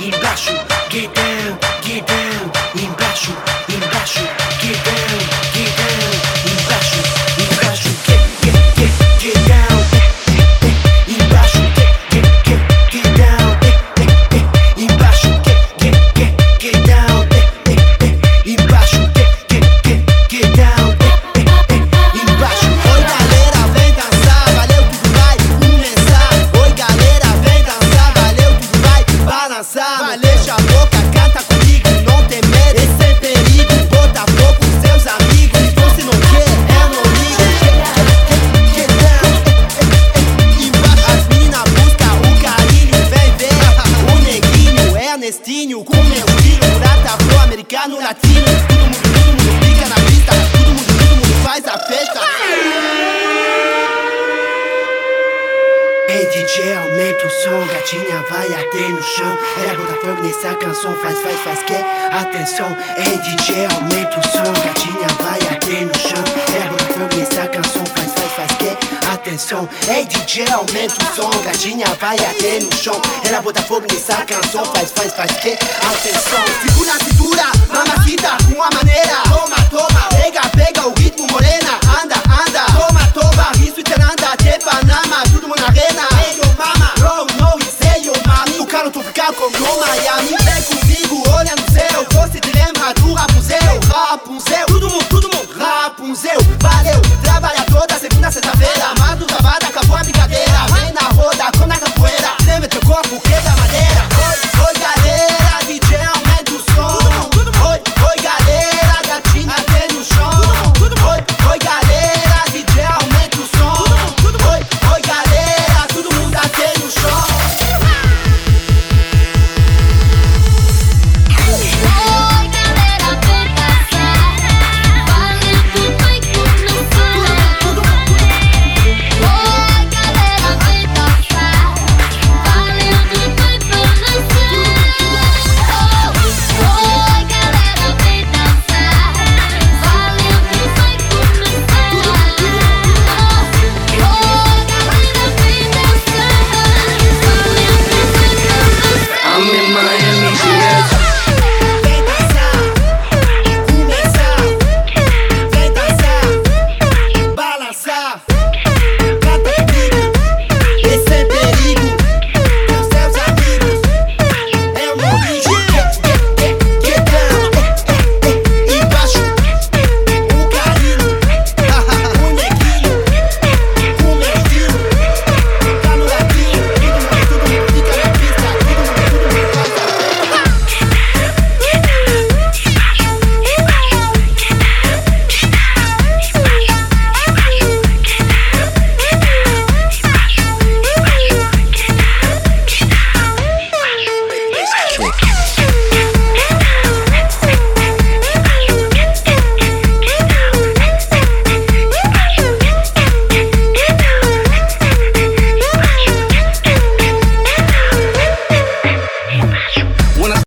embaixo, get down, get down, embaixo, embaixo. tá no latim. Todo mundo, todo mundo fica na pista. Todo mundo, todo mundo faz a festa. Ei DJ, aumenta o som, gatinha vai até no chão Era Botafogo nessa canção, faz, faz, faz que atenção Ei DJ, aumenta o som, gatinha vai até no chão Era Botafogo nessa canção, faz atenção. Ei, DJ, aumenta o som. Gatinha vai até no chão. Ela bota fogo nessa canção. Faz, faz, faz que? Atenção. Segura a cintura, mamacita, uma maneira. Toma, toma, pega, pega o ritmo, morena. Anda, anda, toma, toma. Isso é e teranda, até Panama. Tudo na arena. Ei, yo, mama, roll, no, e sei o mami. O cara tu ficar com no Miami. Vem comigo, olha no céu. Você dilema do Rapunzel, Rapunzel. Tudo, mundo, tudo, mundo.